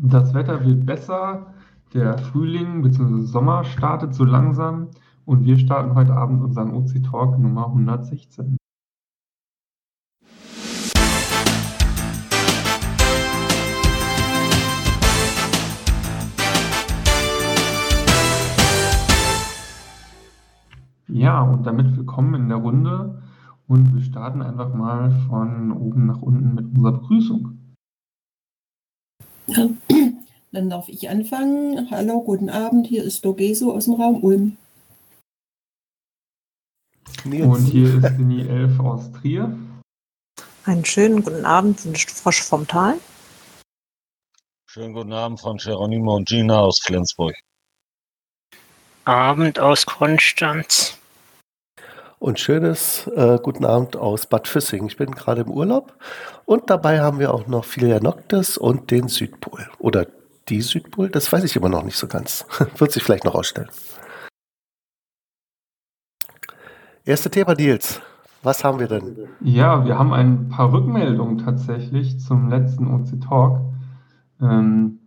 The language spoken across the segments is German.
Das Wetter wird besser, der Frühling bzw. Sommer startet so langsam und wir starten heute Abend unseren OC Talk Nummer 116. Ja, und damit willkommen in der Runde und wir starten einfach mal von oben nach unten mit unserer Begrüßung. Ja, dann darf ich anfangen. Hallo, guten Abend. Hier ist Dogeso aus dem Raum Ulm. Und hier ist die Elf aus Trier. Einen schönen guten Abend, wünscht Frosch vom Tal. Schönen guten Abend von Geronimo und Gina aus Flensburg. Abend aus Konstanz. Und schönes äh, guten Abend aus Bad Füssing. Ich bin gerade im Urlaub und dabei haben wir auch noch Filia Noctis und den Südpol. Oder die Südpol, das weiß ich immer noch nicht so ganz. Wird sich vielleicht noch ausstellen. Erste Thema, Deals. Was haben wir denn? Ja, wir haben ein paar Rückmeldungen tatsächlich zum letzten OC Talk, ähm,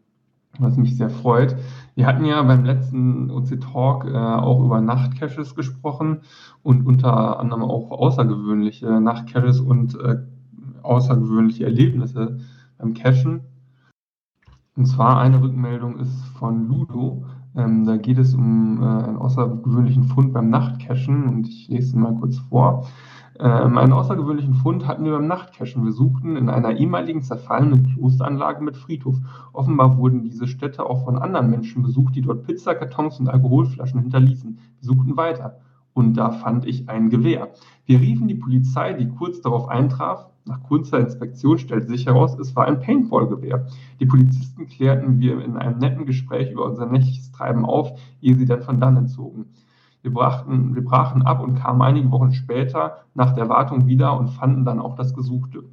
was mich sehr freut. Wir hatten ja beim letzten OC Talk äh, auch über Nachtcaches gesprochen und unter anderem auch außergewöhnliche Nachtcaches und äh, außergewöhnliche Erlebnisse beim Cachen. Und zwar eine Rückmeldung ist von Ludo. Ähm, da geht es um äh, einen außergewöhnlichen Fund beim Nachtcachen und ich lese ihn mal kurz vor. Ähm, einen außergewöhnlichen Fund hatten wir beim Nachtcachen. Wir suchten in einer ehemaligen zerfallenen Klosteranlage mit Friedhof. Offenbar wurden diese Städte auch von anderen Menschen besucht, die dort Pizzakartons und Alkoholflaschen hinterließen. Wir suchten weiter. Und da fand ich ein Gewehr. Wir riefen die Polizei, die kurz darauf eintraf. Nach kurzer Inspektion stellte sich heraus, es war ein Paintball-Gewehr. Die Polizisten klärten wir in einem netten Gespräch über unser nächtliches Treiben auf, ehe sie dann von dannen zogen. Wir, brachten, wir brachen ab und kamen einige Wochen später nach der Wartung wieder und fanden dann auch das Gesuchte.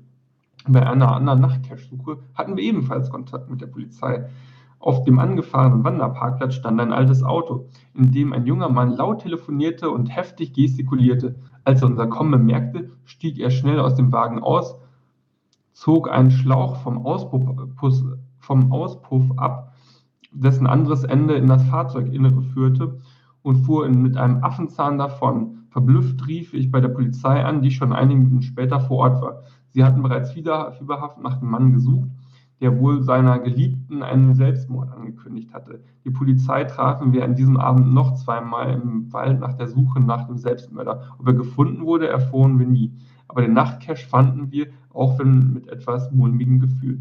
Bei einer anderen Nachtcache-Suche hatten wir ebenfalls Kontakt mit der Polizei. Auf dem angefahrenen Wanderparkplatz stand ein altes Auto, in dem ein junger Mann laut telefonierte und heftig gestikulierte. Als er unser Kommen bemerkte, stieg er schnell aus dem Wagen aus, zog einen Schlauch vom Auspuff, vom Auspuff ab, dessen anderes Ende in das Fahrzeuginnere führte und fuhr mit einem Affenzahn davon. Verblüfft rief ich bei der Polizei an, die schon einige Minuten später vor Ort war. Sie hatten bereits fieberhaft nach dem Mann gesucht, der wohl seiner Geliebten einen Selbstmord angekündigt hatte. Die Polizei trafen wir an diesem Abend noch zweimal im Wald nach der Suche nach dem Selbstmörder. Ob er gefunden wurde, erfuhren wir nie. Aber den Nachtcash fanden wir, auch wenn mit etwas mulmigem Gefühl.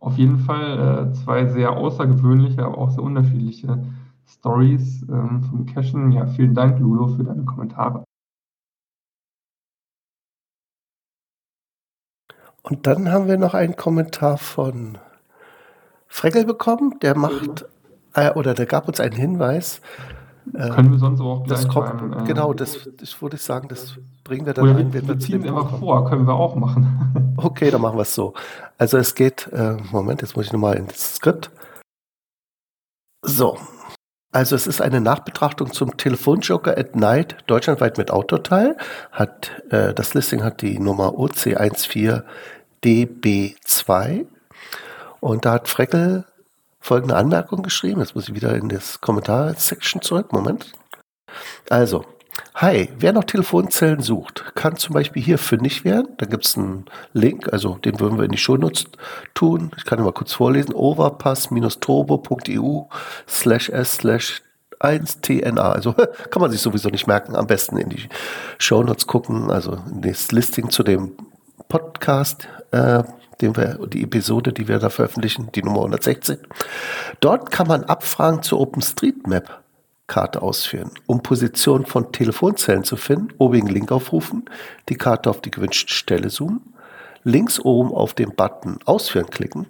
Auf jeden Fall äh, zwei sehr außergewöhnliche, aber auch sehr unterschiedliche Stories ähm, vom Cashen. Ja, vielen Dank, Ludo, für deine Kommentare. Und dann haben wir noch einen Kommentar von Freckel bekommen, der macht, äh, oder der gab uns einen Hinweis, äh, Können wir sonst auch gleich das kommt, beim, äh, Genau, das, das würde ich sagen, das bringen wir dann oder ein, wenn wir ziehen es einfach vor, können wir auch machen. okay, dann machen wir es so. Also es geht, äh, Moment, jetzt muss ich nochmal ins Skript. So, also es ist eine Nachbetrachtung zum Telefonjoker at Night, deutschlandweit mit Autoteil. Hat, äh, das Listing hat die Nummer OC14DB2. Und da hat Freckel folgende Anmerkung geschrieben. Jetzt muss ich wieder in das Kommentar-Section zurück. Moment. Also, hi, wer noch Telefonzellen sucht, kann zum Beispiel hier fündig werden. Da gibt es einen Link, also den würden wir in die Shownotes tun. Ich kann ihn mal kurz vorlesen. overpass-turbo.eu slash s slash 1TNA. Also kann man sich sowieso nicht merken. Am besten in die Shownotes gucken, also in das Listing zu dem Podcast. Äh, den wir, die Episode, die wir da veröffentlichen, die Nummer 116. Dort kann man Abfragen zur OpenStreetMap Karte ausführen. Um Position von Telefonzellen zu finden, obigen Link aufrufen, die Karte auf die gewünschte Stelle zoomen, links oben auf den Button Ausführen klicken,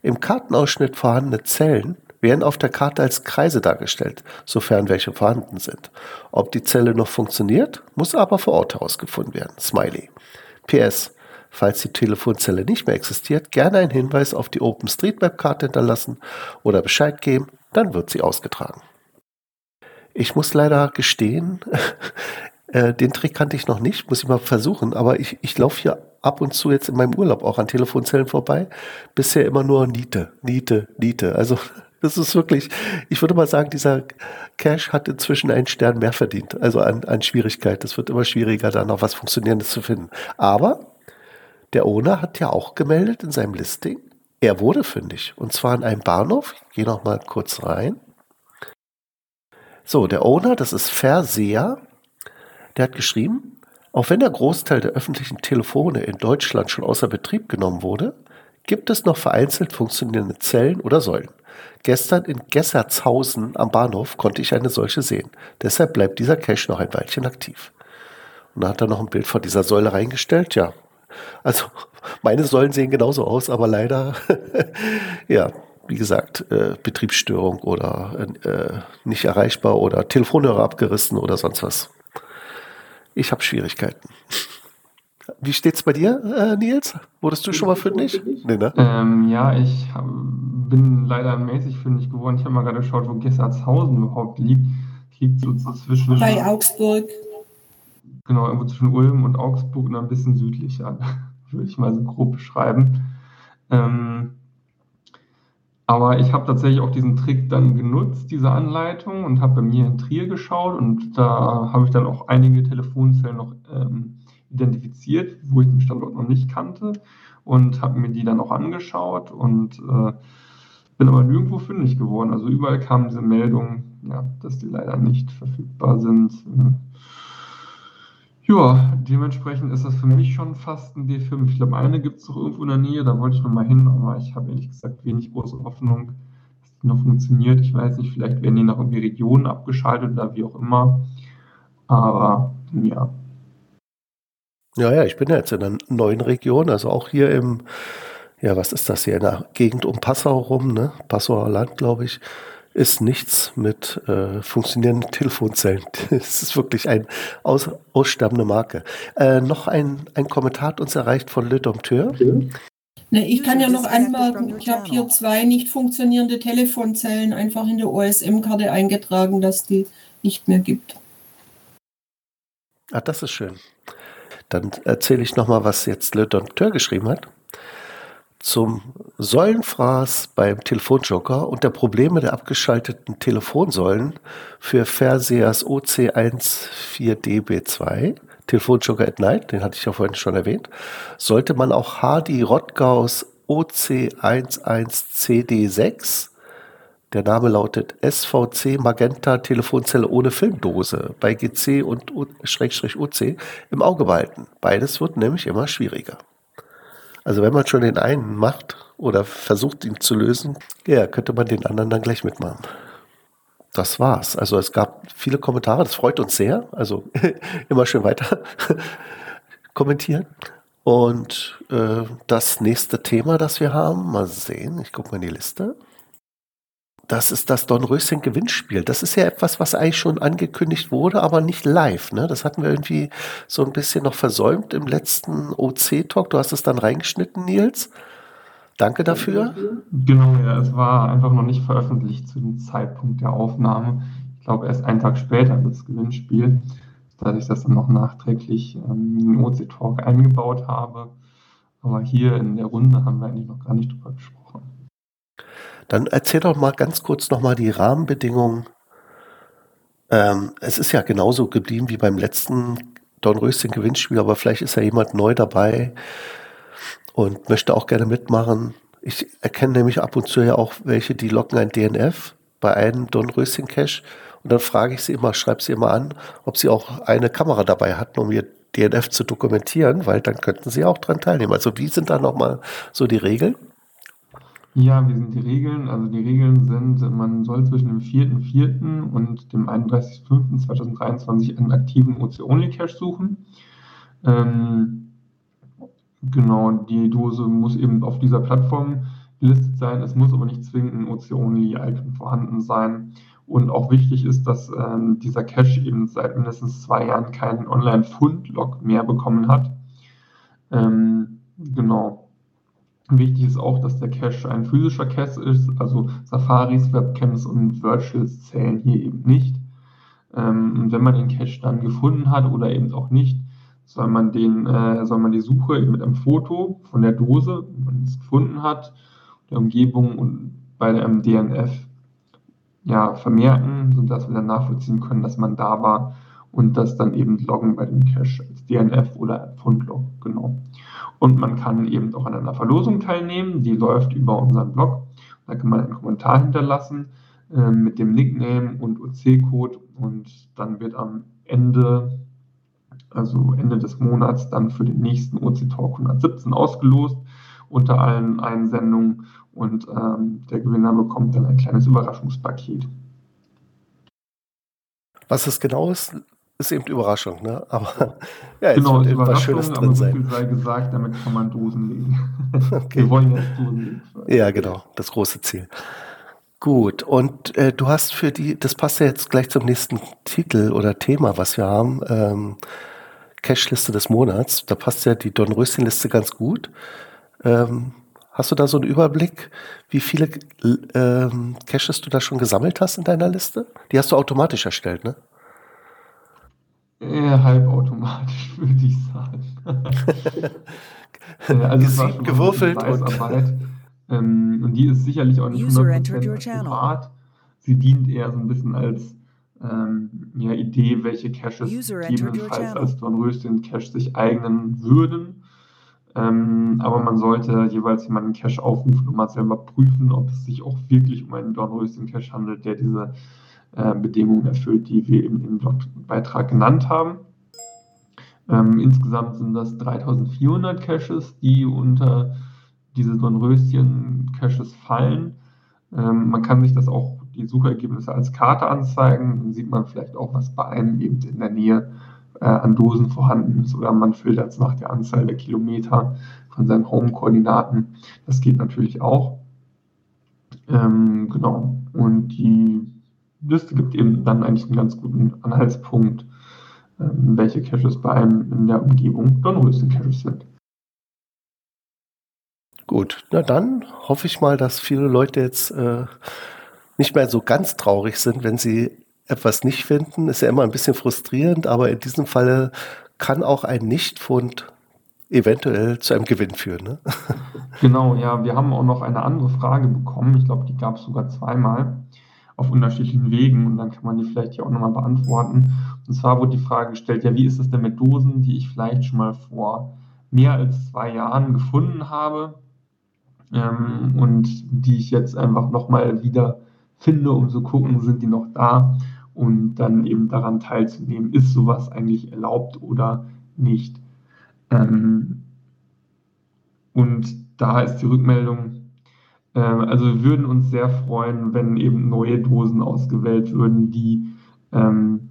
im Kartenausschnitt vorhandene Zellen werden auf der Karte als Kreise dargestellt, sofern welche vorhanden sind. Ob die Zelle noch funktioniert, muss aber vor Ort herausgefunden werden. Smiley. PS. Falls die Telefonzelle nicht mehr existiert, gerne einen Hinweis auf die OpenStreetMap-Karte hinterlassen oder Bescheid geben, dann wird sie ausgetragen. Ich muss leider gestehen, Äh, den Trick kannte ich noch nicht, muss ich mal versuchen, aber ich, ich laufe hier ab und zu jetzt in meinem Urlaub auch an Telefonzellen vorbei. Bisher immer nur Niete, Niete, Niete. Also das ist wirklich, ich würde mal sagen, dieser Cache hat inzwischen einen Stern mehr verdient, also an, an Schwierigkeit. Es wird immer schwieriger, da noch was Funktionierendes zu finden. Aber der Owner hat ja auch gemeldet in seinem Listing, er wurde fündig. Und zwar in einem Bahnhof. Ich gehe noch mal kurz rein. So, der Owner, das ist Verseher, der hat geschrieben, auch wenn der Großteil der öffentlichen Telefone in Deutschland schon außer Betrieb genommen wurde, gibt es noch vereinzelt funktionierende Zellen oder Säulen. Gestern in Gessertshausen am Bahnhof konnte ich eine solche sehen. Deshalb bleibt dieser Cache noch ein Weilchen aktiv. Und da hat er noch ein Bild von dieser Säule reingestellt. Ja, also meine Säulen sehen genauso aus, aber leider, ja, wie gesagt, äh, Betriebsstörung oder äh, nicht erreichbar oder Telefonhörer abgerissen oder sonst was. Ich habe Schwierigkeiten. Wie steht's bei dir, äh, Nils? Wurdest du schon mal fündig? Nee, ne? Ähm, ja, ich hab, bin leider mäßig fündig geworden. Ich habe mal gerade geschaut, wo Gessertshausen überhaupt liegt. Liegt so zwischen. Bei Augsburg. Genau, irgendwo zwischen Ulm und Augsburg und ein bisschen südlicher, würde ich mal so grob beschreiben. Ähm, aber ich habe tatsächlich auch diesen Trick dann genutzt, diese Anleitung, und habe bei mir in Trier geschaut und da habe ich dann auch einige Telefonzellen noch ähm, identifiziert, wo ich den Standort noch nicht kannte und habe mir die dann auch angeschaut und äh, bin aber nirgendwo fündig geworden. Also überall kam diese Meldung, ja, dass die leider nicht verfügbar sind. Ja, dementsprechend ist das für mich schon fast ein D5. Ich glaube, eine gibt es doch irgendwo in der Nähe, da wollte ich noch mal hin, aber ich habe ehrlich gesagt wenig große Hoffnung, dass die noch funktioniert. Ich weiß nicht, vielleicht werden die nach irgendwie Regionen abgeschaltet oder wie auch immer. Aber ja. Ja, ja, ich bin ja jetzt in einer neuen Region, also auch hier im, ja, was ist das hier, in der Gegend um Passau rum, ne? Passauer Land, glaube ich ist nichts mit äh, funktionierenden Telefonzellen. Es ist wirklich eine aus, aussterbende Marke. Äh, noch ein, ein Kommentar hat uns erreicht von Le Dompteur. Ne, ich kann ja noch anmerken, ich habe hier zwei nicht funktionierende Telefonzellen einfach in der OSM-Karte eingetragen, dass die nicht mehr gibt. Ah, das ist schön. Dann erzähle ich nochmal, was jetzt Le Dompteur geschrieben hat zum Säulenfraß beim Telefonjoker und der Probleme der abgeschalteten Telefonsäulen für Versehers OC14DB2, Telefonjoker at Night, den hatte ich ja vorhin schon erwähnt, sollte man auch Hardy Rottgaus OC11CD6, der Name lautet SVC Magenta Telefonzelle ohne Filmdose bei GC und OC im Auge behalten. Beides wird nämlich immer schwieriger. Also wenn man schon den einen macht oder versucht, ihn zu lösen, ja, könnte man den anderen dann gleich mitmachen. Das war's. Also es gab viele Kommentare, das freut uns sehr. Also immer schön weiter kommentieren. Und äh, das nächste Thema, das wir haben, mal sehen, ich gucke mal in die Liste das ist das Dornröschen-Gewinnspiel. Das ist ja etwas, was eigentlich schon angekündigt wurde, aber nicht live. Ne? Das hatten wir irgendwie so ein bisschen noch versäumt im letzten OC-Talk. Du hast es dann reingeschnitten, Nils. Danke dafür. Genau, ja, es war einfach noch nicht veröffentlicht zu dem Zeitpunkt der Aufnahme. Ich glaube, erst einen Tag später das Gewinnspiel, dass ich das dann noch nachträglich ähm, in den OC-Talk eingebaut habe. Aber hier in der Runde haben wir eigentlich noch gar nicht drüber gesprochen. Dann erzähl doch mal ganz kurz nochmal die Rahmenbedingungen. Ähm, es ist ja genauso geblieben wie beim letzten Dornröschen-Gewinnspiel, aber vielleicht ist ja jemand neu dabei und möchte auch gerne mitmachen. Ich erkenne nämlich ab und zu ja auch welche, die locken ein DNF bei einem Dornröschen-Cache und dann frage ich sie immer, schreibe sie immer an, ob sie auch eine Kamera dabei hatten, um ihr DNF zu dokumentieren, weil dann könnten sie auch dran teilnehmen. Also wie sind da nochmal so die Regeln? Ja, wie sind die Regeln? Also die Regeln sind, man soll zwischen dem 4.4. und dem 31.05.2023 einen aktiven OC-Only-Cache suchen. Ähm, genau, die Dose muss eben auf dieser Plattform gelistet sein. Es muss aber nicht zwingend ein OC-Only-Icon vorhanden sein. Und auch wichtig ist, dass ähm, dieser Cache eben seit mindestens zwei Jahren keinen Online-Fund-Log mehr bekommen hat. Ähm, genau. Wichtig ist auch, dass der Cache ein physischer Cache ist, also Safaris, Webcams und Virtuals zählen hier eben nicht. Ähm, und wenn man den Cache dann gefunden hat oder eben auch nicht, soll man den, äh, soll man die Suche mit einem Foto von der Dose, wenn man es gefunden hat, der Umgebung und bei dem DNF ja, vermerken, sodass wir dann nachvollziehen können, dass man da war und das dann eben loggen bei dem Cache als DNF oder Fundlog, genau. Und man kann eben auch an einer Verlosung teilnehmen, die läuft über unseren Blog. Da kann man einen Kommentar hinterlassen äh, mit dem Nickname und OC-Code und dann wird am Ende, also Ende des Monats, dann für den nächsten OC Talk 117 ausgelost unter allen Einsendungen und ähm, der Gewinner bekommt dann ein kleines Überraschungspaket. Was es genau ist, ist eben Überraschung, ne? Aber ja, jetzt genau, wird irgendwas Schönes drin aber sein. So viel sei gesagt, damit kann man Dosen legen. Okay. Wir wollen jetzt Dosen legen. Ja, genau, das große Ziel. Gut, und äh, du hast für die, das passt ja jetzt gleich zum nächsten Titel oder Thema, was wir haben, ähm, Cache-Liste des Monats. Da passt ja die Dornröschen-Liste ganz gut. Ähm, Hast du da so einen Überblick, wie viele ähm, Caches du da schon gesammelt hast in deiner Liste? Die hast du automatisch erstellt, ne? Ja, halbautomatisch, würde ich sagen. also es war gewürfelt und ähm, und die ist sicherlich auch nicht 100% akkurat. Sie dient eher so ein bisschen als ähm, ja, Idee, welche Caches gegebenenfalls als Dornröschen-Cache sich eignen würden. Ähm, aber man sollte jeweils jemanden Cache aufrufen und mal selber prüfen, ob es sich auch wirklich um einen Dornröschen-Cache handelt, der diese äh, Bedingungen erfüllt, die wir eben im Blogbeitrag genannt haben. Ähm, insgesamt sind das 3400 Caches, die unter diese Dornröschen-Caches fallen. Ähm, man kann sich das auch, die Suchergebnisse als Karte anzeigen. Dann sieht man vielleicht auch, was bei einem eben in der Nähe äh, an Dosen vorhanden ist oder man filtert es nach der Anzahl der Kilometer von seinen Home-Koordinaten. Das geht natürlich auch. Ähm, genau. Und die Liste gibt eben dann eigentlich einen ganz guten Anhaltspunkt, ähm, welche Caches bei einem in der Umgebung Dornröschen-Caches sind. Gut, na dann hoffe ich mal, dass viele Leute jetzt äh, nicht mehr so ganz traurig sind, wenn sie etwas nicht finden. Ist ja immer ein bisschen frustrierend, aber in diesem Falle kann auch ein Nichtfund eventuell zu einem Gewinn führen. Ne? Genau, ja, wir haben auch noch eine andere Frage bekommen. Ich glaube, die gab es sogar zweimal auf unterschiedlichen Wegen und dann kann man die vielleicht hier auch nochmal beantworten. Und zwar wurde die Frage gestellt, ja, wie ist es denn mit Dosen, die ich vielleicht schon mal vor mehr als zwei Jahren gefunden habe ähm, und die ich jetzt einfach nochmal wieder finde, um zu gucken, sind die noch da und dann eben daran teilzunehmen, ist sowas eigentlich erlaubt oder nicht. Ähm, und da ist die Rückmeldung, also wir würden uns sehr freuen, wenn eben neue Dosen ausgewählt würden, die ähm,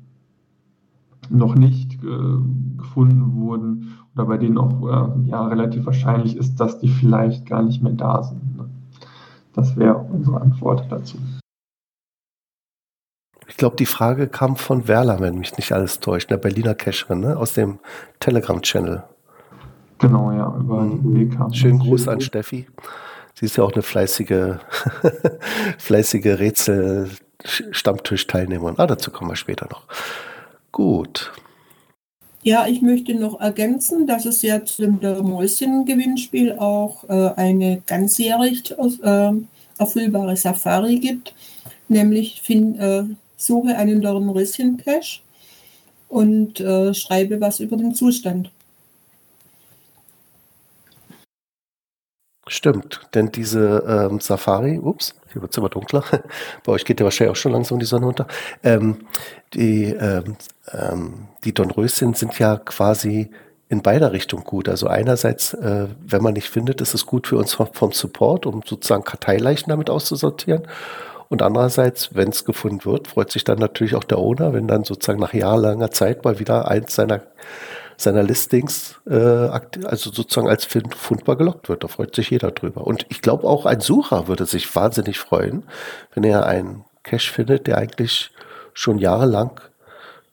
noch nicht äh, gefunden wurden oder bei denen auch äh, ja, relativ wahrscheinlich ist, dass die vielleicht gar nicht mehr da sind. Ne? Das wäre unsere Antwort dazu. Ich glaube, die Frage kam von Werler, wenn mich nicht alles täuscht, der Berliner Cacherin, ne? aus dem Telegram-Channel. Genau, ja, über mhm. die WK. Schönen Gruß an Steffi. Sie ist ja auch eine fleißige, fleißige Rätsel-Stammtisch-Teilnehmerin. Ah, dazu kommen wir später noch. Gut. Ja, ich möchte noch ergänzen, dass es ja zum Mäuschen-Gewinnspiel auch äh, eine ganzjährig äh, erfüllbare Safari gibt, nämlich find, äh, suche einen Dornröschen-Cache und äh, schreibe was über den Zustand. Stimmt, denn diese ähm, Safari, ups, hier wird es immer dunkler, bei euch geht ja wahrscheinlich auch schon langsam die Sonne unter, ähm, die, ähm, ähm, die Dornröschen sind ja quasi in beider Richtungen gut. Also einerseits, äh, wenn man nicht findet, ist es gut für uns vom, vom Support, um sozusagen Karteileichen damit auszusortieren. Und andererseits, wenn es gefunden wird, freut sich dann natürlich auch der Owner, wenn dann sozusagen nach jahrelanger Zeit mal wieder eins seiner, seiner Listings, äh, also sozusagen als fundbar gelockt wird. Da freut sich jeder drüber. Und ich glaube auch ein Sucher würde sich wahnsinnig freuen, wenn er einen Cache findet, der eigentlich schon jahrelang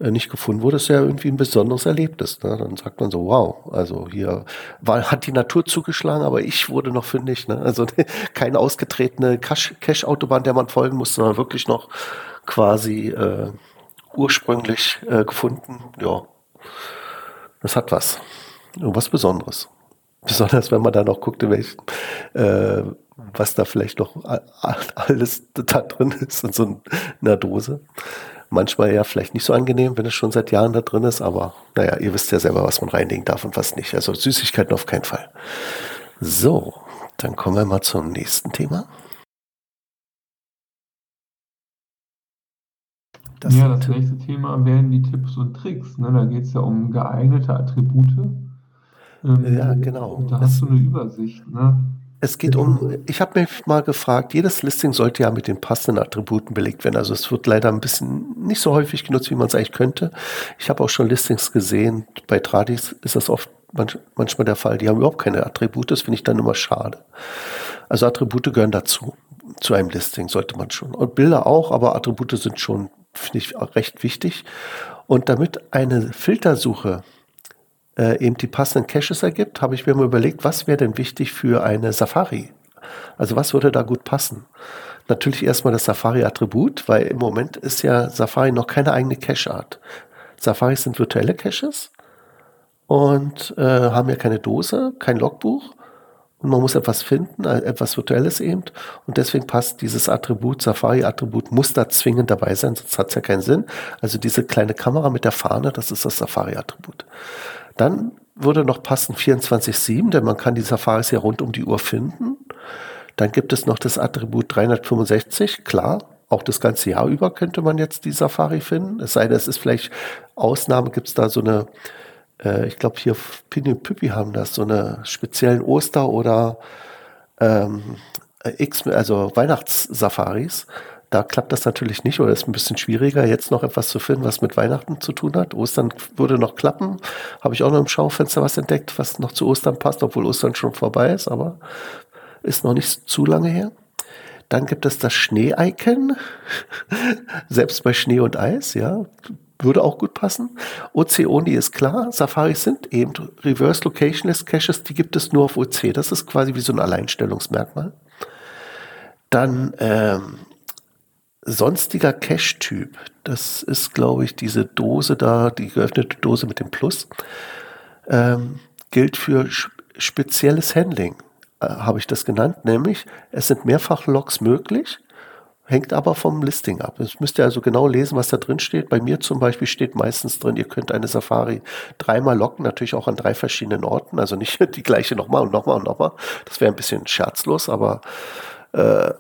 äh, nicht gefunden wurde, ist ja irgendwie ein besonderes Erlebnis. Ne? Dann sagt man so, wow, also hier war, hat die Natur zugeschlagen, aber ich wurde noch fündig. Ne? Also keine ausgetretene Cache-Autobahn, der man folgen muss, sondern wirklich noch quasi äh, ursprünglich äh, gefunden. Ja, das hat was. Und was Besonderes. Besonders wenn man dann noch guckt, in welchen, äh, was da vielleicht noch alles da drin ist in so einer Dose. Manchmal ja vielleicht nicht so angenehm, wenn es schon seit Jahren da drin ist, aber naja, ihr wisst ja selber, was man reinlegen darf und was nicht. Also Süßigkeiten auf keinen Fall. So, dann kommen wir mal zum nächsten Thema. Das ja, das nächste Thema wären die Tipps und Tricks. Ne? Da geht es ja um geeignete Attribute. Ähm, ja, genau. Da hast du eine Übersicht. Ne? Es geht um, ich habe mich mal gefragt, jedes Listing sollte ja mit den passenden Attributen belegt werden. Also es wird leider ein bisschen nicht so häufig genutzt, wie man es eigentlich könnte. Ich habe auch schon Listings gesehen, bei Tradis ist das oft manchmal der Fall, die haben überhaupt keine Attribute, das finde ich dann immer schade. Also Attribute gehören dazu, zu einem Listing sollte man schon. Und Bilder auch, aber Attribute sind schon, finde ich, recht wichtig. Und damit eine Filtersuche äh, eben die passenden Caches ergibt, habe ich mir mal überlegt, was wäre denn wichtig für eine Safari? Also was würde da gut passen? Natürlich erstmal das Safari-Attribut, weil im Moment ist ja Safari noch keine eigene Cache-Art. Safaris sind virtuelle Caches und äh, haben ja keine Dose, kein Logbuch und man muss etwas finden, äh, etwas Virtuelles eben. Und deswegen passt dieses Attribut, Safari-Attribut, muss da zwingend dabei sein, sonst hat es ja keinen Sinn. Also diese kleine Kamera mit der Fahne, das ist das Safari-Attribut. Dann würde noch passen 24-7, denn man kann die Safaris ja rund um die Uhr finden. Dann gibt es noch das Attribut 365, klar. Auch das ganze Jahr über könnte man jetzt die Safari finden. Es sei denn, es ist vielleicht Ausnahme, gibt es da so eine, äh, ich glaube hier Pini und Püppi haben das, so eine speziellen Oster- oder ähm, X, also Weihnachtssafaris. Da klappt das natürlich nicht oder ist ein bisschen schwieriger, jetzt noch etwas zu finden, was mit Weihnachten zu tun hat. Ostern würde noch klappen. Habe ich auch noch im Schaufenster was entdeckt, was noch zu Ostern passt, obwohl Ostern schon vorbei ist, aber ist noch nicht zu lange her. Dann gibt es das Schnee-Icon. Selbst bei Schnee und Eis, ja. Würde auch gut passen. OC-Only ist klar. Safaris sind eben Reverse Locationless Caches, die gibt es nur auf OC. Das ist quasi wie so ein Alleinstellungsmerkmal. Dann ähm, sonstiger Cache-Typ. Das ist, glaube ich, diese Dose da, die geöffnete Dose mit dem Plus. Ähm, gilt für spezielles Handling, äh, habe ich das genannt. Nämlich, es sind mehrfach Logs möglich, hängt aber vom Listing ab. Jetzt müsst ihr also genau lesen, was da drin steht. Bei mir zum Beispiel steht meistens drin, ihr könnt eine Safari dreimal locken, natürlich auch an drei verschiedenen Orten. Also nicht die gleiche nochmal und nochmal und nochmal. Das wäre ein bisschen scherzlos, aber äh,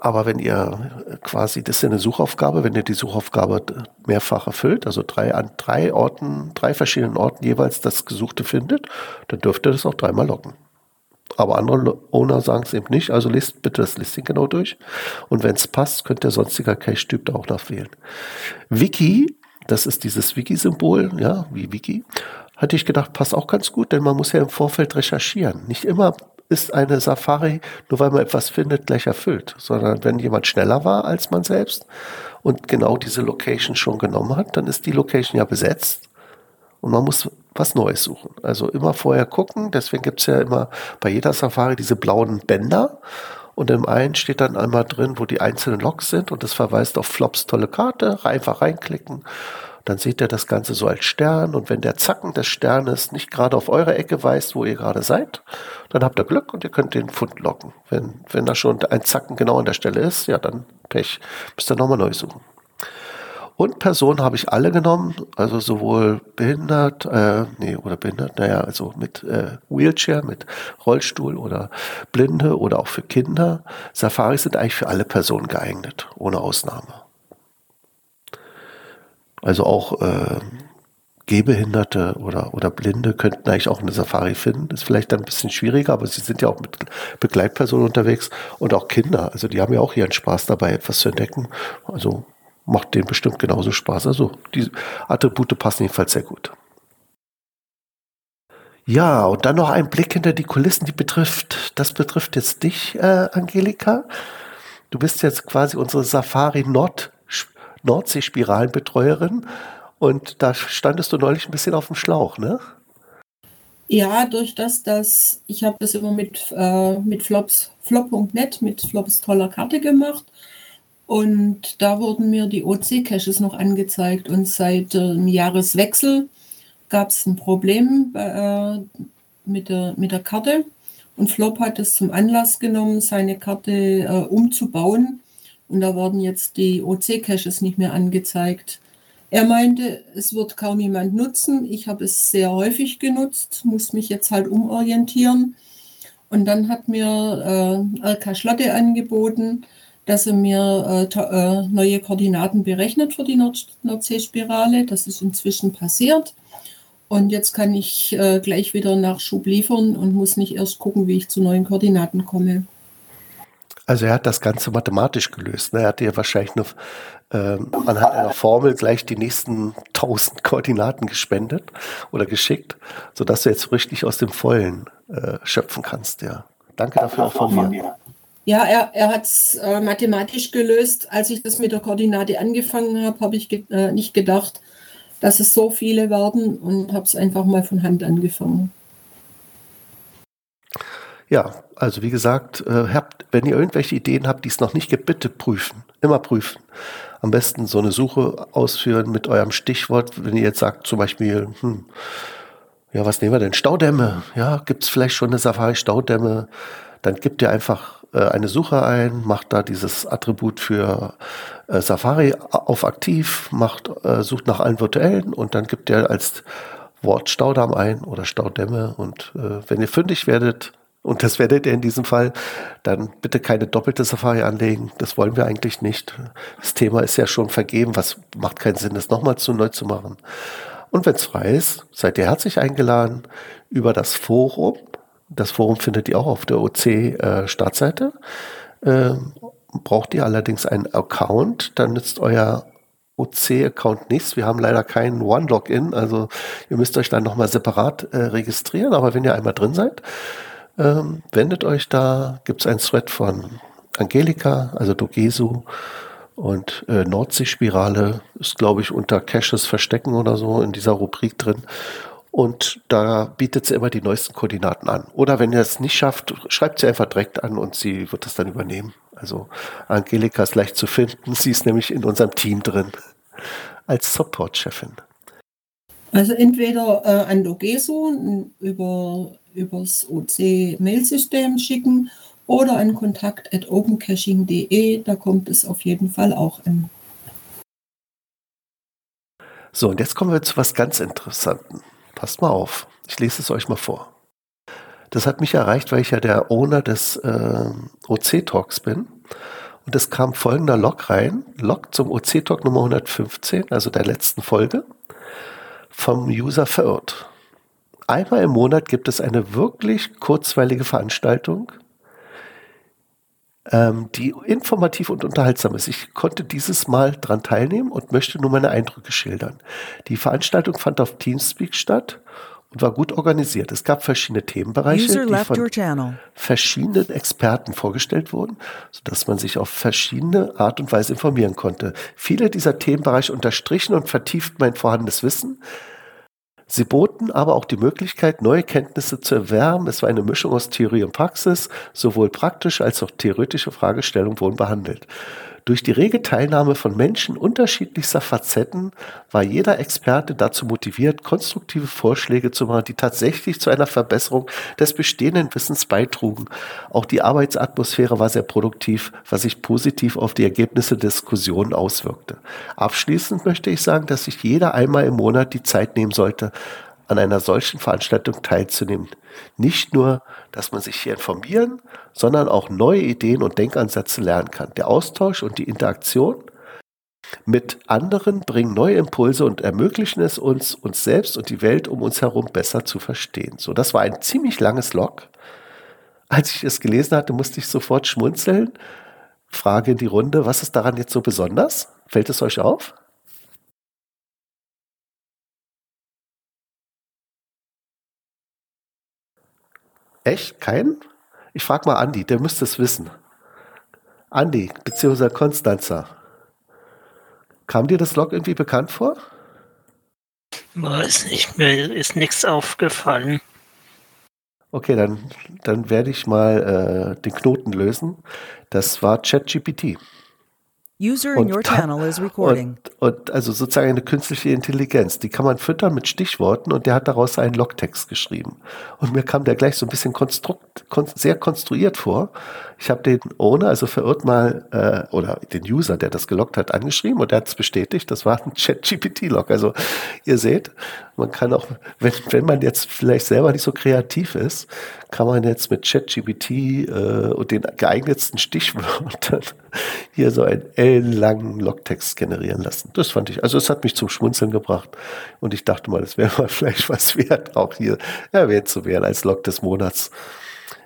aber wenn ihr quasi, das ist eine Suchaufgabe, wenn ihr die Suchaufgabe mehrfach erfüllt, also drei an drei Orten, drei verschiedenen Orten jeweils das Gesuchte findet, dann dürft ihr das auch dreimal locken. Aber andere Owner sagen es eben nicht, also lest bitte das Listing genau durch. Und wenn es passt, könnt ihr sonstiger Cache-Typ da auch nachwählen. Wiki, das ist dieses Wiki-Symbol, ja, wie Wiki, hatte ich gedacht, passt auch ganz gut, denn man muss ja im Vorfeld recherchieren. Nicht immer ist eine Safari, nur weil man etwas findet, gleich erfüllt, sondern wenn jemand schneller war als man selbst und genau diese Location schon genommen hat, dann ist die Location ja besetzt und man muss was Neues suchen. Also immer vorher gucken, deswegen gibt es ja immer bei jeder Safari diese blauen Bänder. Und im einen steht dann einmal drin, wo die einzelnen Logs sind. Und das verweist auf Flops tolle Karte, einfach reinklicken. Dann seht ihr das Ganze so als Stern. Und wenn der Zacken des Sternes nicht gerade auf eure Ecke weist, wo ihr gerade seid, dann habt ihr Glück und ihr könnt den Fund locken. Wenn, wenn da schon ein Zacken genau an der Stelle ist, ja, dann Pech, müsst ihr nochmal neu suchen. Und Personen habe ich alle genommen, also sowohl behindert, äh, nee, oder behindert, naja, also mit äh, Wheelchair, mit Rollstuhl oder Blinde oder auch für Kinder. Safaris sind eigentlich für alle Personen geeignet, ohne Ausnahme. Also auch äh, Gehbehinderte oder, oder Blinde könnten eigentlich auch eine Safari finden. Ist vielleicht dann ein bisschen schwieriger, aber sie sind ja auch mit Begleitpersonen unterwegs und auch Kinder. Also die haben ja auch ihren Spaß dabei, etwas zu entdecken. Also macht denen bestimmt genauso Spaß. Also die Attribute passen jedenfalls sehr gut. Ja, und dann noch ein Blick hinter die Kulissen, die betrifft, das betrifft jetzt dich, äh, Angelika. Du bist jetzt quasi unsere Safari Nord Nordseespiralenbetreuerin und da standest du neulich ein bisschen auf dem Schlauch, ne? Ja, durch das, dass ich habe das immer mit, äh, mit Flops, flop.net, mit Flops toller Karte gemacht Und da wurden mir die OC-Caches noch angezeigt. Und seit dem Jahreswechsel gab es ein Problem äh, mit, der, mit der Karte. Und Flop hat es zum Anlass genommen, seine Karte äh, umzubauen. Und da wurden jetzt die OC-Caches nicht mehr angezeigt. Er meinte, es wird kaum jemand nutzen. Ich habe es sehr häufig genutzt, muss mich jetzt halt umorientieren. Und dann hat mir äh, RK Schlotte angeboten, dass er mir äh, äh, neue Koordinaten berechnet für die Nord Nordseespirale. Das ist inzwischen passiert. Und jetzt kann ich äh, gleich wieder Nachschub liefern und muss nicht erst gucken, wie ich zu neuen Koordinaten komme. Also er hat das Ganze mathematisch gelöst. Ne? Er hat dir wahrscheinlich eine, äh, anhand einer Formel gleich die nächsten 1000 Koordinaten gespendet oder geschickt, sodass du jetzt richtig aus dem Vollen äh, schöpfen kannst. Ja. Danke dafür auch von mir. Ja, er, er hat es äh, mathematisch gelöst. Als ich das mit der Koordinate angefangen habe, habe ich ge äh, nicht gedacht, dass es so viele werden und habe es einfach mal von Hand angefangen. Ja, also wie gesagt, äh, habt, wenn ihr irgendwelche Ideen habt, die es noch nicht gibt, bitte prüfen. Immer prüfen. Am besten so eine Suche ausführen mit eurem Stichwort. Wenn ihr jetzt sagt, zum Beispiel, hm, ja, was nehmen wir denn? Staudämme. Ja, gibt es vielleicht schon eine Safari-Staudämme? Dann gebt ihr einfach eine Suche ein, macht da dieses Attribut für äh, Safari auf aktiv, macht, äh, sucht nach allen virtuellen und dann gibt ihr als Wort Staudamm ein oder Staudämme. Und äh, wenn ihr fündig werdet, und das werdet ihr in diesem Fall, dann bitte keine doppelte Safari anlegen. Das wollen wir eigentlich nicht. Das Thema ist ja schon vergeben. Was macht keinen Sinn, das nochmal zu neu zu machen. Und wenn es frei ist, seid ihr herzlich eingeladen über das Forum. Das Forum findet ihr auch auf der OC-Startseite. Äh, ähm, braucht ihr allerdings einen Account, dann nützt euer OC-Account nichts. Wir haben leider keinen One-Login, also ihr müsst euch dann nochmal separat äh, registrieren. Aber wenn ihr einmal drin seid, ähm, wendet euch da, gibt es ein Thread von Angelika, also Dogesu und äh, Nordseespirale ist, glaube ich, unter Caches verstecken oder so in dieser Rubrik drin. Und da bietet sie immer die neuesten Koordinaten an. Oder wenn ihr es nicht schafft, schreibt sie einfach direkt an und sie wird es dann übernehmen. Also Angelika ist leicht zu finden. Sie ist nämlich in unserem Team drin als Support-Chefin. Also entweder äh, an Dogesu über übers OC-Mailsystem schicken oder an kontakt.opencaching.de, da kommt es auf jeden Fall auch an. So, und jetzt kommen wir zu was ganz Interessanten. Passt mal auf, ich lese es euch mal vor. Das hat mich erreicht, weil ich ja der Owner des äh, OC-Talks bin. Und es kam folgender Log rein, Log zum OC-Talk Nummer 115, also der letzten Folge, vom User verirrt. Einmal im Monat gibt es eine wirklich kurzweilige Veranstaltung, ähm, die informativ und unterhaltsam ist. Ich konnte dieses Mal daran teilnehmen und möchte nur meine Eindrücke schildern. Die Veranstaltung fand auf Teamspeak statt und war gut organisiert. Es gab verschiedene Themenbereiche, die von verschiedenen Experten vorgestellt wurden, sodass man sich auf verschiedene Art und Weise informieren konnte. Viele dieser Themenbereiche unterstrichen und vertieften mein vorhandenes Wissen. Sie boten aber auch die Möglichkeit, neue Kenntnisse zu erwerben. Es war eine Mischung aus Theorie und Praxis. Sowohl praktische als auch theoretische Fragestellungen wurden behandelt. Durch die rege Teilnahme von Menschen unterschiedlichster Facetten war jeder Experte dazu motiviert, konstruktive Vorschläge zu machen, die tatsächlich zu einer Verbesserung des bestehenden Wissens beitrugen. Auch die Arbeitsatmosphäre war sehr produktiv, was sich positiv auf die Ergebnisse der Diskussionen auswirkte. Abschließend möchte ich sagen, dass sich jeder einmal im Monat die Zeit nehmen sollte, an einer solchen Veranstaltung teilzunehmen. Nicht nur, dass man sich hier informieren, sondern auch neue Ideen und Denkansätze lernen kann. Der Austausch und die Interaktion mit anderen bringen neue Impulse und ermöglichen es uns, uns selbst und die Welt um uns herum besser zu verstehen. So, das war ein ziemlich langes Log. Als ich es gelesen hatte, musste ich sofort schmunzeln. Frage in die Runde, was ist daran jetzt so besonders? Fällt es euch auf? Echt? Keinen? Ich frage mal Andi, der müsste es wissen. Andi, beziehungsweise Konstanzer. Kam dir das Log irgendwie bekannt vor? Weiß nicht, mir ist nichts aufgefallen. Okay, dann, dann werde ich mal äh, den Knoten lösen. Das war ChatGPT. User in Und your channel is recording. Und, und also sozusagen eine künstliche Intelligenz, die kann man füttern mit Stichworten und der hat daraus einen Logtext geschrieben. Und mir kam der gleich so ein bisschen konstrukt, kon sehr konstruiert vor. Ich habe den Owner, also verirrt mal, äh, oder den User, der das geloggt hat, angeschrieben und der hat es bestätigt. Das war ein Chat-GPT-Log. Also ihr seht, man kann auch, wenn, wenn man jetzt vielleicht selber nicht so kreativ ist, kann man jetzt mit ChatGPT äh, und den geeignetsten Stichwörtern hier so einen ellenlangen Logtext generieren lassen. Das fand ich, also es hat mich zum Schmunzeln gebracht und ich dachte mal, es wäre mal vielleicht was wert, auch hier erwähnt zu werden als Log des Monats.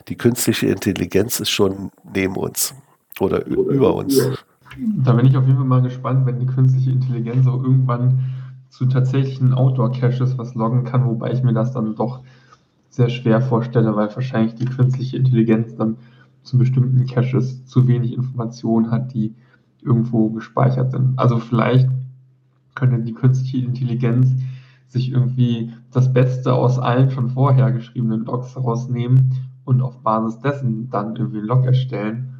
Die künstliche Intelligenz ist schon neben uns oder über uns. Da bin ich auf jeden Fall mal gespannt, wenn die künstliche Intelligenz auch irgendwann zu tatsächlichen Outdoor-Caches was loggen kann, wobei ich mir das dann doch sehr schwer vorstelle, weil wahrscheinlich die künstliche Intelligenz dann zu bestimmten Caches zu wenig Informationen hat, die irgendwo gespeichert sind. Also vielleicht könnte die künstliche Intelligenz sich irgendwie das Beste aus allen schon vorher geschriebenen Logs rausnehmen und auf Basis dessen dann irgendwie einen Log erstellen.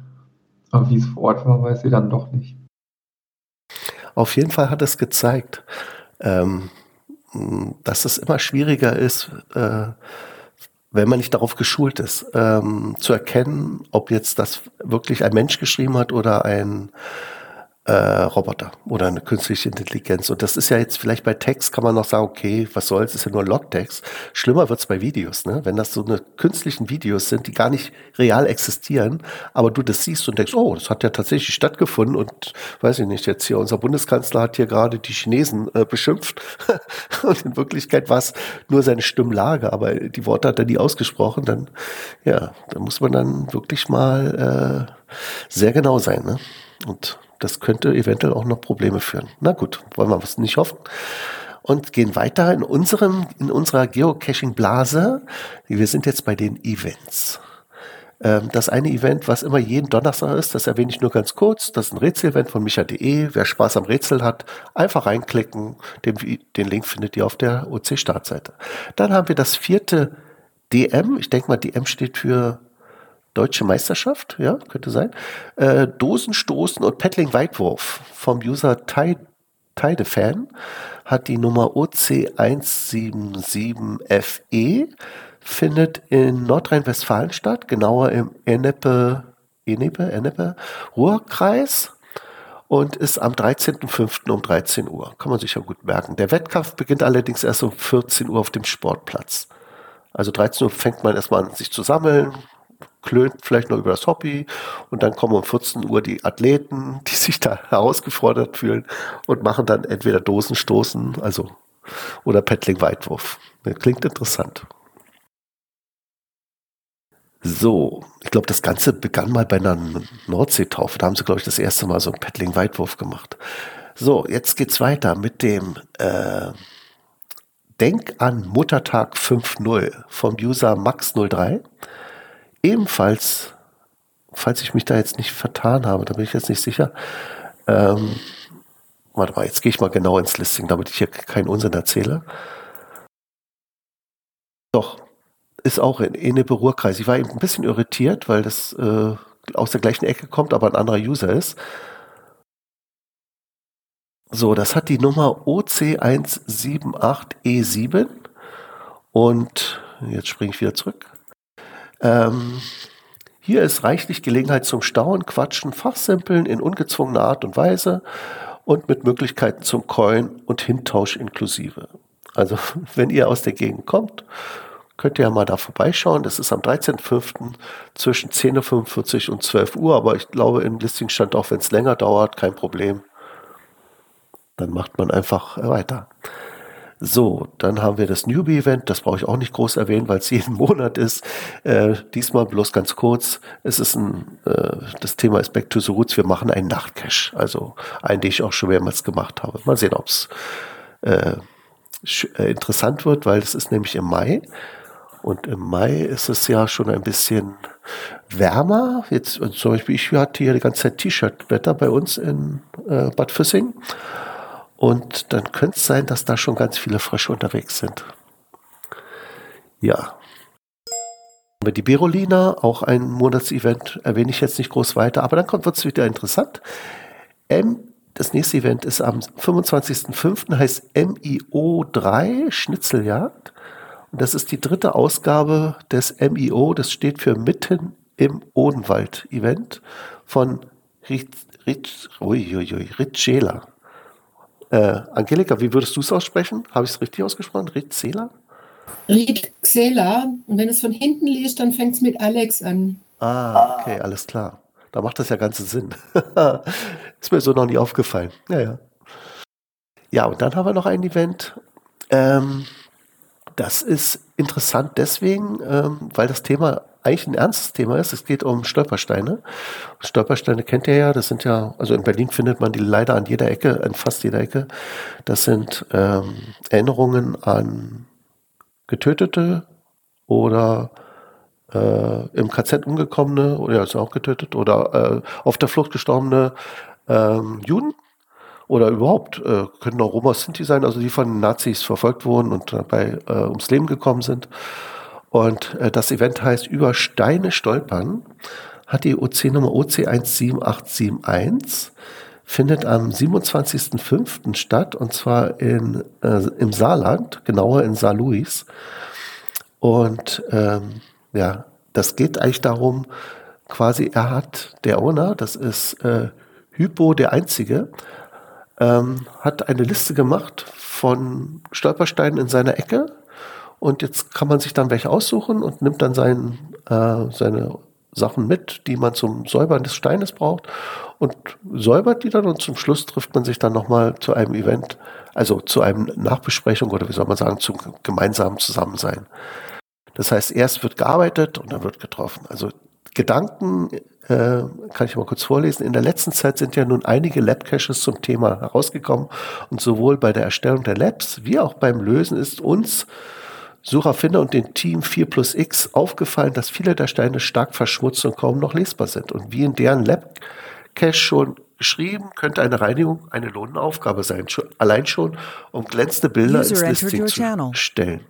Aber wie es vor Ort war, weiß sie dann doch nicht. Auf jeden Fall hat es gezeigt, ähm, dass es immer schwieriger ist, äh, wenn man nicht darauf geschult ist, ähm, zu erkennen, ob jetzt das wirklich ein Mensch geschrieben hat oder ein äh, Roboter oder eine künstliche Intelligenz. Und das ist ja jetzt vielleicht bei Text kann man noch sagen, okay, was soll's, ist ja nur Logtext. Schlimmer wird's bei Videos, ne? Wenn das so eine künstlichen Videos sind, die gar nicht real existieren, aber du das siehst und denkst, oh, das hat ja tatsächlich stattgefunden und weiß ich nicht, jetzt hier unser Bundeskanzler hat hier gerade die Chinesen äh, beschimpft und in Wirklichkeit war es nur seine Stimmlage, aber die Worte hat er nie ausgesprochen, dann ja, da muss man dann wirklich mal äh, sehr genau sein, ne? Und das könnte eventuell auch noch Probleme führen. Na gut, wollen wir was nicht hoffen. Und gehen weiter in unserem, in unserer Geocaching-Blase. Wir sind jetzt bei den Events. Ähm, Das eine Event, was immer jeden Donnerstag ist, das erwähne ich nur ganz kurz. Das ist ein Rätsel-Event von micha.de. Wer Spaß am Rätsel hat, einfach reinklicken. Den, den Link findet ihr auf der OC-Startseite. Dann haben wir das vierte DM. Ich denke mal, DM steht für Deutsche Meisterschaft, ja, könnte sein. Äh, Dosenstoßen und Paddling Weitwurf vom User Tide, Tidefan hat die Nummer OC177FE, findet in Nordrhein-Westfalen statt, genauer im Ennepe, Ennepe, Ennepe, Ruhrkreis und ist am 13.05. um 13 Uhr. Kann man sich ja gut merken. Der Wettkampf beginnt allerdings erst um 14 Uhr auf dem Sportplatz. Also 13 Uhr fängt man erstmal an, sich zu sammeln, klönt vielleicht noch über das Hobby und dann kommen um 14 Uhr die Athleten, die sich da herausgefordert fühlen und machen dann entweder Dosenstoßen, also oder Paddling Weitwurf. Das klingt interessant. So, ich glaube, das Ganze begann mal bei einer Nordseetaufe. Da haben sie, glaube ich, das erste Mal so einen Paddling Weitwurf gemacht. So, jetzt geht's weiter mit dem äh, Denk an Muttertag 5.0 vom User Max03 ebenfalls, falls ich mich da jetzt nicht vertan habe, da bin ich jetzt nicht sicher. Ähm, warte mal, jetzt gehe ich mal genau ins Listing, damit ich hier keinen Unsinn erzähle. Doch, ist auch in Ennepe Ruhrkreis. Ich war eben ein bisschen irritiert, weil das äh, aus der gleichen Ecke kommt, aber ein anderer User ist. So, das hat die Nummer OC178E7 und jetzt springe ich wieder zurück. Ähm, hier ist reichlich Gelegenheit zum Staunen, Quatschen, Fachsimpeln in ungezwungener Art und Weise und mit Möglichkeiten zum Coin und Hintausch inklusive. Also, wenn ihr aus der Gegend kommt, könnt ihr ja mal da vorbeischauen. Das ist am 13.05. zwischen 10.45 Uhr und 12 Uhr, aber ich glaube, im Listing stand auch, wenn es länger dauert, kein Problem. Dann macht man einfach weiter. So, dann haben wir das Newbie-Event. Das brauche ich auch nicht groß erwähnen, weil es jeden Monat ist. Äh, diesmal bloß ganz kurz. Es ist ein, äh, das Thema ist Back to the Roots. Wir machen einen Nachtcache. Also einen, den ich auch schon mehrmals gemacht habe. Mal sehen, ob es äh, äh, interessant wird, weil es ist nämlich im Mai. Und im Mai ist es ja schon ein bisschen wärmer. Jetzt zum Beispiel, ich hatte hier die ganze Zeit T-Shirt-Wetter bei uns in äh, Bad Füssing. Und dann könnte es sein, dass da schon ganz viele Frösche unterwegs sind. Ja. Die Berolina, auch ein Monatsevent, erwähne ich jetzt nicht groß weiter, aber dann kommt wird es wieder interessant. M, das nächste Event ist am 25.05. heißt MIO3 Schnitzeljagd. Und das ist die dritte Ausgabe des MIO, das steht für Mitten im Odenwald Event von Ritzela. Äh, Angelika, wie würdest du es aussprechen? Habe ich es richtig ausgesprochen? Ritzela? Ritzela. Und wenn es von hinten liest, dann fängt es mit Alex an. Ah, okay, alles klar. Da macht das ja ganzen Sinn. ist mir so noch nie aufgefallen. Ja, ja. Ja, und dann haben wir noch ein Event. Ähm, das ist interessant deswegen, ähm, weil das Thema eigentlich ein ernstes Thema ist. Es geht um Stolpersteine. Stolpersteine kennt ihr ja. Das sind ja, also in Berlin findet man die leider an jeder Ecke, an fast jeder Ecke. Das sind ähm, Erinnerungen an Getötete oder äh, im KZ umgekommene, oder ja, ist auch getötet, oder äh, auf der Flucht gestorbene ähm, Juden oder überhaupt, äh, können auch Roma Sinti sein, also die von Nazis verfolgt wurden und dabei äh, ums Leben gekommen sind. Und äh, das Event heißt Über Steine stolpern, hat die OC-Nummer OC17871, findet am 27.05. statt und zwar in, äh, im Saarland, genauer in Saarlouis. Und ähm, ja, das geht eigentlich darum, quasi er hat, der Owner, das ist äh, Hypo der Einzige, ähm, hat eine Liste gemacht von Stolpersteinen in seiner Ecke und jetzt kann man sich dann welche aussuchen und nimmt dann sein, äh, seine Sachen mit, die man zum Säubern des Steines braucht und säubert die dann und zum Schluss trifft man sich dann nochmal zu einem Event, also zu einem Nachbesprechung oder wie soll man sagen, zum gemeinsamen Zusammensein. Das heißt, erst wird gearbeitet und dann wird getroffen. Also Gedanken äh, kann ich mal kurz vorlesen. In der letzten Zeit sind ja nun einige Lab-Caches zum Thema herausgekommen und sowohl bei der Erstellung der Labs wie auch beim Lösen ist uns Sucherfinder und dem Team 4 plus X aufgefallen, dass viele der Steine stark verschmutzt und kaum noch lesbar sind. Und wie in deren Lab-Cache schon geschrieben, könnte eine Reinigung eine lohnende Aufgabe sein. Schon, allein schon, um glänzende Bilder User ins Listing zu channel. stellen.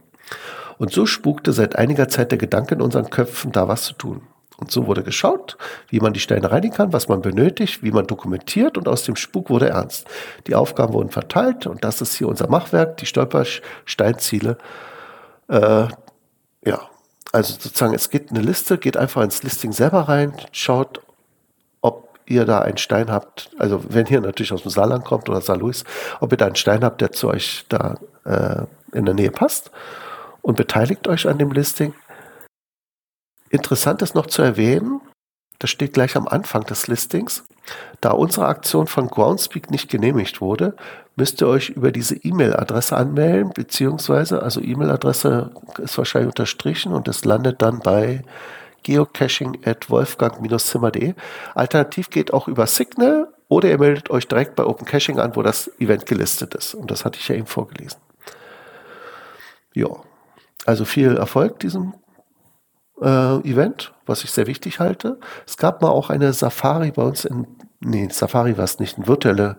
Und so spukte seit einiger Zeit der Gedanke in unseren Köpfen, da was zu tun. Und so wurde geschaut, wie man die Steine reinigen kann, was man benötigt, wie man dokumentiert und aus dem Spuk wurde ernst. Die Aufgaben wurden verteilt und das ist hier unser Machwerk, die Stolpersteinziele äh, ja, also sozusagen, es gibt eine Liste, geht einfach ins Listing selber rein, schaut, ob ihr da einen Stein habt, also wenn ihr natürlich aus dem Saarland kommt oder Saarlouis, ob ihr da einen Stein habt, der zu euch da äh, in der Nähe passt und beteiligt euch an dem Listing. Interessant ist noch zu erwähnen, das steht gleich am Anfang des Listings. Da unsere Aktion von Groundspeak nicht genehmigt wurde, müsst ihr euch über diese E-Mail-Adresse anmelden, beziehungsweise, also E-Mail-Adresse ist wahrscheinlich unterstrichen und es landet dann bei geocaching at wolfgang-zimmer.de. Alternativ geht auch über Signal oder ihr meldet euch direkt bei Open Caching an, wo das Event gelistet ist. Und das hatte ich ja eben vorgelesen. Ja, also viel Erfolg diesem Event, was ich sehr wichtig halte. Es gab mal auch eine Safari bei uns in, nee, Safari war es nicht, ein virtuelle,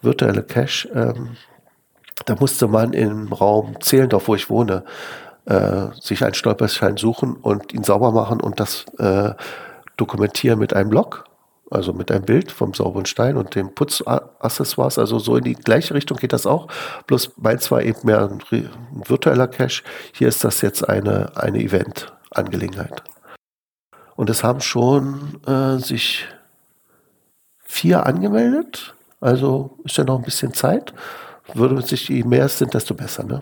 virtuelle Cache. Ähm, da musste man im Raum Zehlendorf, wo ich wohne, äh, sich einen Stolperstein suchen und ihn sauber machen und das äh, dokumentieren mit einem Log, also mit einem Bild vom sauberen Stein und den Putzaccessoires. Also so in die gleiche Richtung geht das auch. Bloß meins war eben mehr ein, ein virtueller Cache. Hier ist das jetzt eine, eine Event. Angelegenheit. Und es haben schon äh, sich vier angemeldet. Also ist ja noch ein bisschen Zeit. Würde sich, je mehr es sind, desto besser. Ne?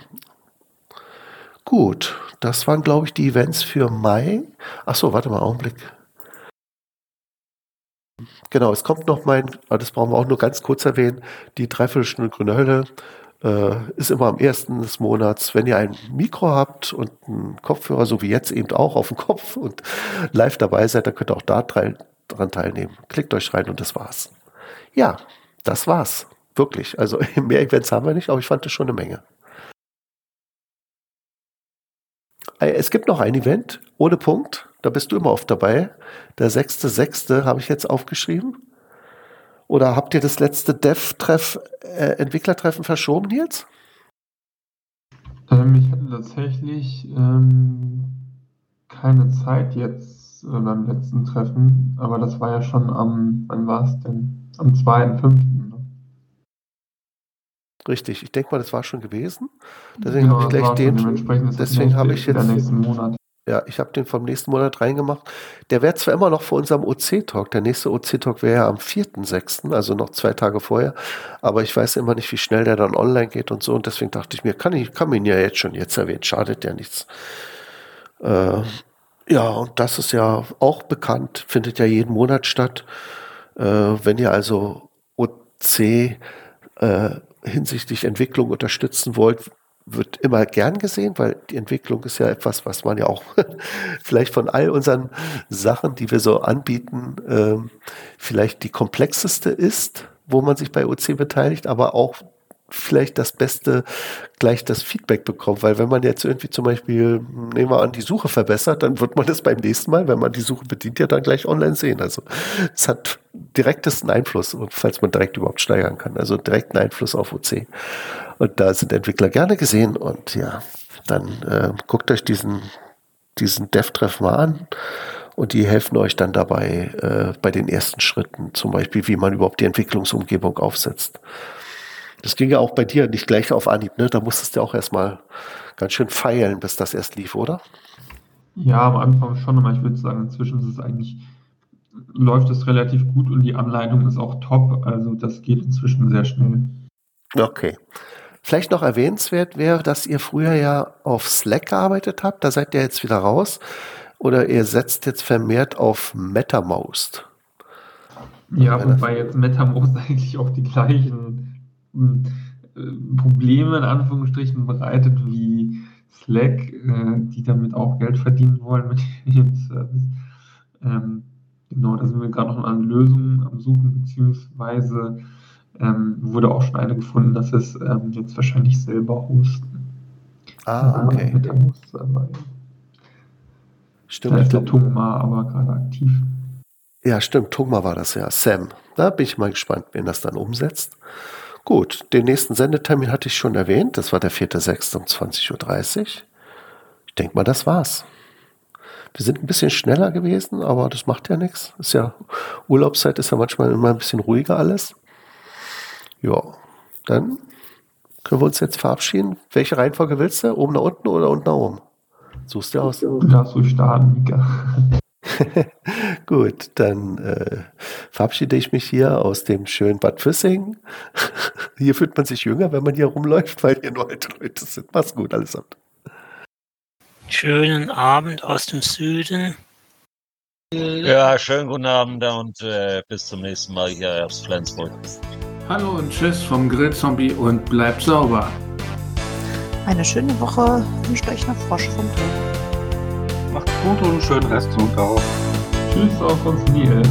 Gut, das waren, glaube ich, die Events für Mai. Ach so, warte mal, Augenblick. Genau, es kommt noch mein, ah, das brauchen wir auch nur ganz kurz erwähnen, die Dreiviertelstunde Grüne Hölle äh, ist immer am ersten des Monats. Wenn ihr ein Mikro habt und einen Kopfhörer, so wie jetzt eben auch auf dem Kopf und live dabei seid, dann könnt ihr auch da dran teilnehmen. Klickt euch rein und das war's. Ja, das war's. Wirklich. Also mehr Events haben wir nicht, aber ich fand es schon eine Menge. Äh, es gibt noch ein Event ohne Punkt. Da bist du immer oft dabei. Der 6.6. habe ich jetzt aufgeschrieben. Oder habt ihr das letzte Dev-Treff, äh, Entwicklertreffen verschoben, Nils? Ähm, ich hatte tatsächlich ähm, keine Zeit jetzt äh, beim letzten Treffen, aber das war ja schon am, wann war es denn? am 2.5. Richtig, ich denke mal, das war schon gewesen. Deswegen habe ich gleich den. Deswegen habe ich jetzt. Nächsten Monat. Ja, ich habe den vom nächsten Monat reingemacht. Der wäre zwar immer noch vor unserem OC-Talk. Der nächste OC-Talk wäre ja am 4.6., also noch zwei Tage vorher. Aber ich weiß immer nicht, wie schnell der dann online geht und so. Und deswegen dachte ich mir, kann ich kann ihn ja jetzt schon jetzt erwähnen. Schadet ja nichts. Äh, ja, und das ist ja auch bekannt, findet ja jeden Monat statt. Äh, wenn ihr also OC äh, hinsichtlich Entwicklung unterstützen wollt, wird immer gern gesehen, weil die Entwicklung ist ja etwas, was man ja auch vielleicht von all unseren Sachen, die wir so anbieten, ähm, vielleicht die komplexeste ist, wo man sich bei OC beteiligt, aber auch vielleicht das Beste gleich das Feedback bekommt, weil wenn man jetzt irgendwie zum Beispiel, nehmen wir an, die Suche verbessert, dann wird man das beim nächsten Mal, wenn man die Suche bedient, ja dann gleich online sehen. Also es hat direktesten Einfluss, falls man direkt überhaupt steigern kann, also direkten Einfluss auf OC. Und da sind Entwickler gerne gesehen und ja, dann äh, guckt euch diesen, diesen Dev-Treff mal an und die helfen euch dann dabei äh, bei den ersten Schritten, zum Beispiel, wie man überhaupt die Entwicklungsumgebung aufsetzt. Das ging ja auch bei dir nicht gleich auf Anhieb, ne? Da musstest du auch erstmal ganz schön feilen, bis das erst lief, oder? Ja, am Anfang schon, aber ich würde sagen, inzwischen ist es eigentlich, läuft es relativ gut und die Anleitung ist auch top. Also das geht inzwischen sehr schnell. Okay. Vielleicht noch erwähnenswert wäre, dass ihr früher ja auf Slack gearbeitet habt. Da seid ihr jetzt wieder raus. Oder ihr setzt jetzt vermehrt auf MetaMost. Ja, wobei jetzt MetaMost eigentlich auch die gleichen äh, Probleme in Anführungsstrichen bereitet wie Slack, äh, die damit auch Geld verdienen wollen mit ihrem Service. Ähm, genau, da sind wir gerade noch an Lösungen am Suchen, beziehungsweise ähm, wurde auch schon eine gefunden, dass es ähm, jetzt wahrscheinlich selber hosten. Ah, okay. Mit der Host-Server. Stimmt. Da ist der Tungma aber gerade aktiv. Ja, stimmt. Tungma war das ja. Sam. Da bin ich mal gespannt, wen das dann umsetzt. Gut, den nächsten Sendetermin hatte ich schon erwähnt. Das war der 4.6. um 20.30 Uhr. Ich denke mal, das war's. Wir sind ein bisschen schneller gewesen, aber das macht ja nichts. Ist ja Urlaubszeit ist ja manchmal immer ein bisschen ruhiger alles. Ja, dann können wir uns jetzt verabschieden. Welche Reihenfolge willst du? Oben nach unten oder unten nach oben? Suchst du aus? Darfst du starten, Mika. Gut, dann äh, verabschiede ich mich hier aus dem schönen Bad Füssing. hier fühlt man sich jünger, wenn man hier rumläuft, weil hier nur alte Leute sind. Mach's gut, allesamt. Schönen Abend aus dem Süden. Ja, schönen guten Abend und äh, bis zum nächsten Mal hier aus Flensburg. Hallo und tschüss vom Grillzombie und bleibt sauber. Eine schöne Woche wünscht euch noch Frosch vom Tod. Macht's gut und einen schönen Restsonntag. Tschüss auch von Nils.